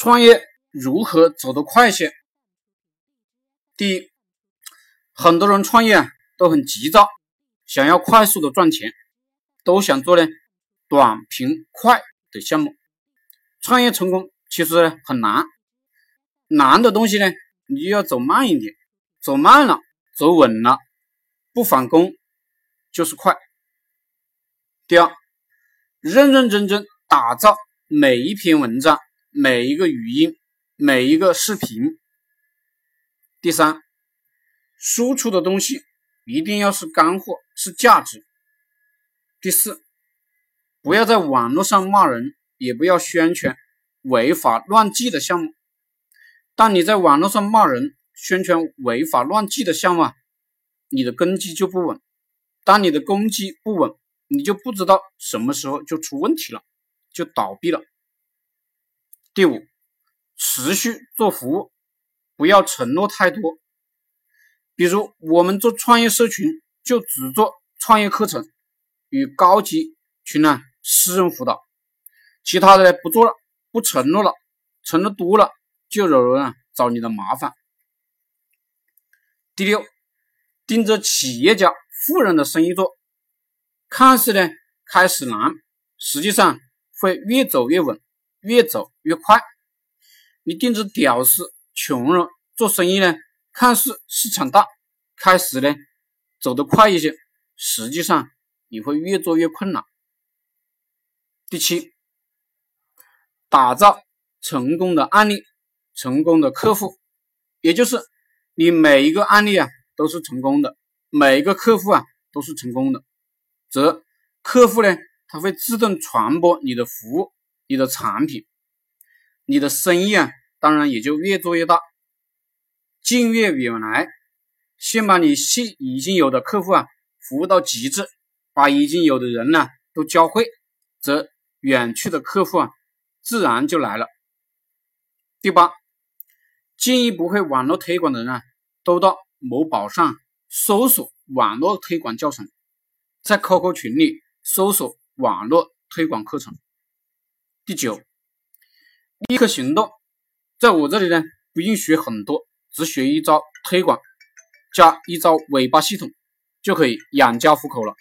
创业如何走得快些？第一，很多人创业啊都很急躁，想要快速的赚钱，都想做呢短平快的项目。创业成功其实很难，难的东西呢你就要走慢一点，走慢了，走稳了，不返工就是快。第二，认认真真打造每一篇文章。每一个语音，每一个视频。第三，输出的东西一定要是干货，是价值。第四，不要在网络上骂人，也不要宣传违法乱纪的项目。当你在网络上骂人、宣传违法乱纪的项目，你的根基就不稳。当你的根基不稳，你就不知道什么时候就出问题了，就倒闭了。第五，持续做服务，不要承诺太多。比如我们做创业社群，就只做创业课程与高级群呢私人辅导，其他的呢不做了，不承诺了，承诺多了就有人啊找你的麻烦。第六，盯着企业家富人的生意做，看似呢开始难，实际上会越走越稳。越走越快，你盯着屌丝穷人做生意呢，看似市场大，开始呢走得快一些，实际上你会越做越困难。第七，打造成功的案例，成功的客户，也就是你每一个案例啊都是成功的，每一个客户啊都是成功的，则客户呢他会自动传播你的服务。你的产品，你的生意啊，当然也就越做越大。近悦远来，先把你现已经有的客户啊服务到极致，把已经有的人呢都教会，则远去的客户啊自然就来了。第八，建议不会网络推广的人啊，都到某宝上搜索网络推广教程，在 QQ 群里搜索网络推广课程。第九，立刻行动。在我这里呢，不用学很多，只学一招推广，加一招尾巴系统，就可以养家糊口了。